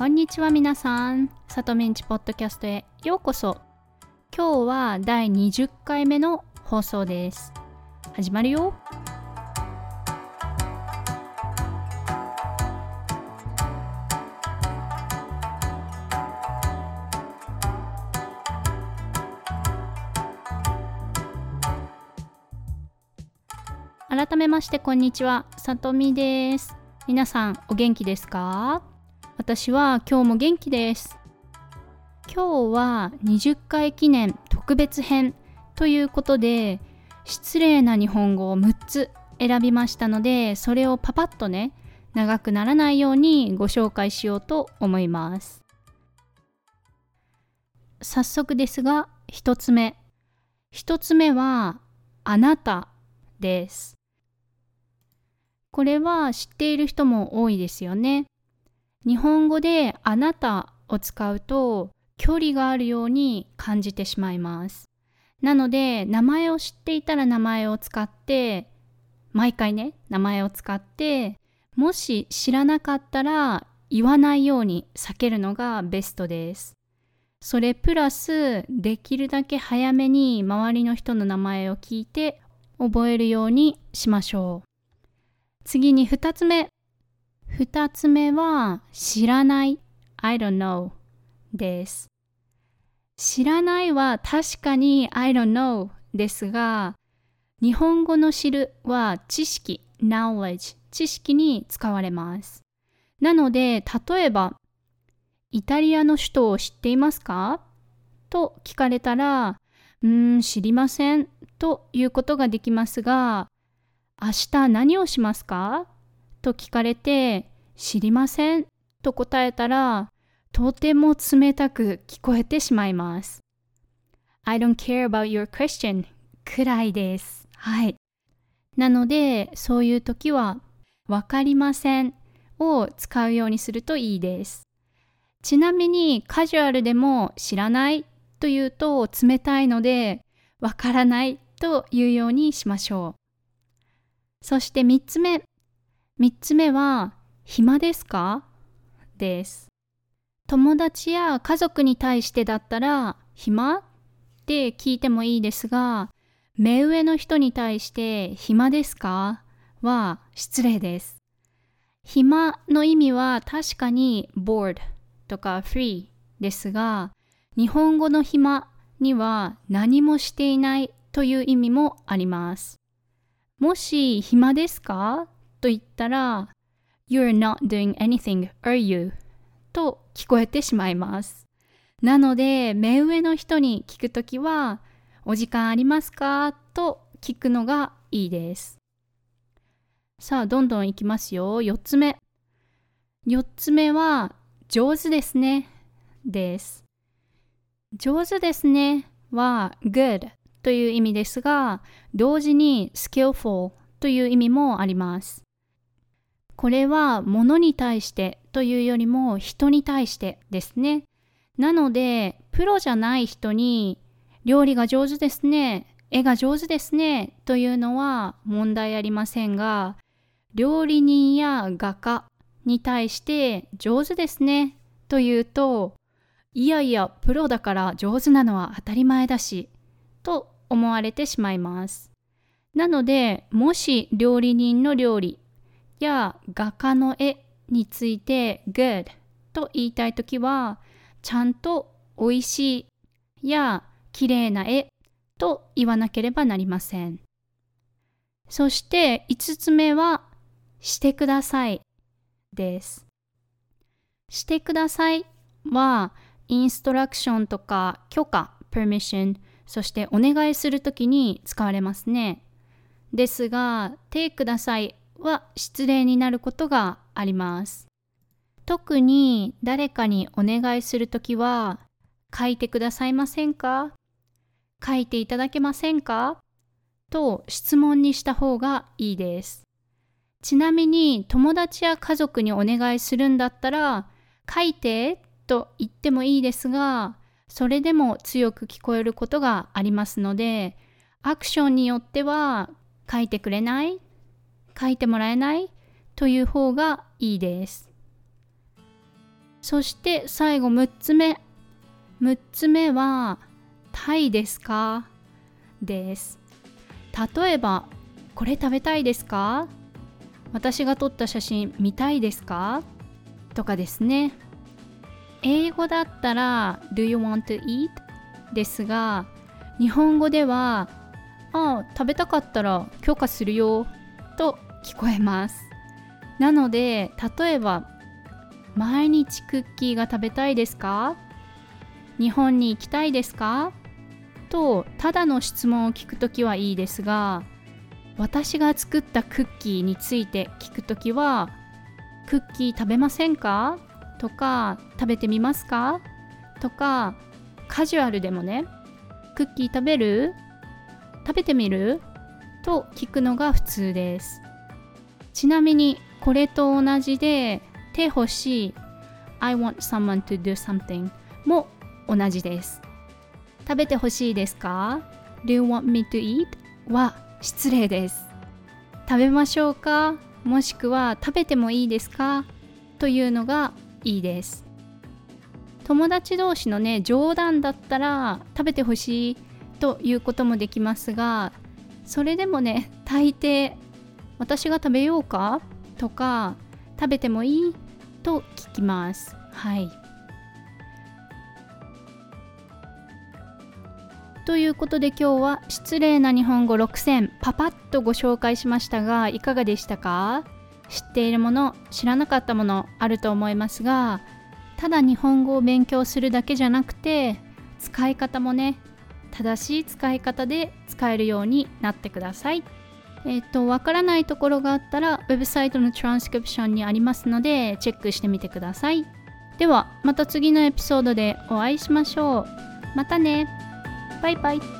こんにちは皆さん。さとみんちポッドキャストへようこそ。今日は第20回目の放送です。始まるよ。改めましてこんにちは、さとみです。皆さんお元気ですか？私は今日も元気です。今日は20回記念特別編ということで失礼な日本語を6つ選びましたのでそれをパパッとね長くならないようにご紹介しようと思います。早速ですが1つ目1つ目はあなたです。これは知っている人も多いですよね。日本語であなたを使うと距離があるように感じてしまいます。なので名前を知っていたら名前を使って毎回ね名前を使ってもし知らなかったら言わないように避けるのがベストです。それプラスできるだけ早めに周りの人の名前を聞いて覚えるようにしましょう。次に2つ目。2つ目は知らない I don't know です。知らないは確かに I don't know ですが日本語の知るは知識 knowledge 知識に使われます。なので例えばイタリアの首都を知っていますか？と聞かれたらうーん知りませんということができますが明日何をしますか？と聞かれて知りませんと答えたらとても冷たく聞こえてしまいます。I don't care about your question くらいです。はい。なのでそういう時はわかりませんを使うようにするといいです。ちなみにカジュアルでも知らないというと冷たいのでわからないというようにしましょう。そして3つ目。3つ目は、暇ですか？です。友達や家族に対してだったら、暇？って聞いてもいいですが、目上の人に対して、暇ですか？は失礼です。暇の意味は確かに bored とか free ですが、日本語の暇には何もしていないという意味もあります。もし暇ですか？と言ったら You're not doing anything, are you? と聞こえてしまいます。なので目上の人に聞くときはお時間ありますか？と聞くのがいいです。さあどんどんいきますよ。4つ目。4つ目は上手ですねです。上手ですねは good という意味ですが同時に skillful という意味もあります。これは物に対してというよりも人に対してですね。なのでプロじゃない人に料理が上手ですね、絵が上手ですねというのは問題ありませんが料理人や画家に対して上手ですねというといやいやプロだから上手なのは当たり前だしと思われてしまいます。なのでもし料理人の料理や画家の絵について good と言いたいときはちゃんと美味しいや綺麗な絵と言わなければなりません。そして5つ目はしてくださいです。してくださいはインストラクションとか許可 permission そしてお願いするときに使われますね。ですが、手くださいは失礼になることがあります。特に誰かにお願いするときは、書いてくださいませんか？書いていただけませんか？と質問にした方がいいです。ちなみに友達や家族にお願いするんだったら、書いてと言ってもいいですが、それでも強く聞こえることがありますので、アクションによっては書いてくれない？書いてもらえないという方がいいです。そして最後6つ目。6つ目はタイですか？です。例えばこれ食べたいですか？私が撮った写真見たいですか？とかですね。英語だったら Do you want to eat? ですが日本語ではああ食べたかったら許可するよ。と聞こえます。なので例えば毎日クッキーが食べたいですか？日本に行きたいですか？とただの質問を聞くときはいいですが私が作ったクッキーについて聞くときはクッキー食べませんか？とか食べてみますか？とかカジュアルでもねクッキー食べる？食べてみる？と聞くのが普通です。ちなみにこれと同じで手欲しい I want someone to do something も同じです。食べてほしいですか？Do you want me to eat? は失礼です。食べましょうか？もしくは食べてもいいですか？というのがいいです。友達同士のね冗談だったら食べてほしいということもできますがそれでもね大抵私が食べようかとか食べてもいいと聞きます。はい。ということで今日は失礼な日本語6選パパッとご紹介しましたがいかがでしたか？知っているもの知らなかったものあると思いますがただ日本語を勉強するだけじゃなくて使い方もね正しい使い方で使えるようになってください。えっ、ー、と、わからないところがあったら、ウェブサイトのトランスクリプションにありますので、チェックしてみてください。では、また次のエピソードでお会いしましょう。またね。バイバイ。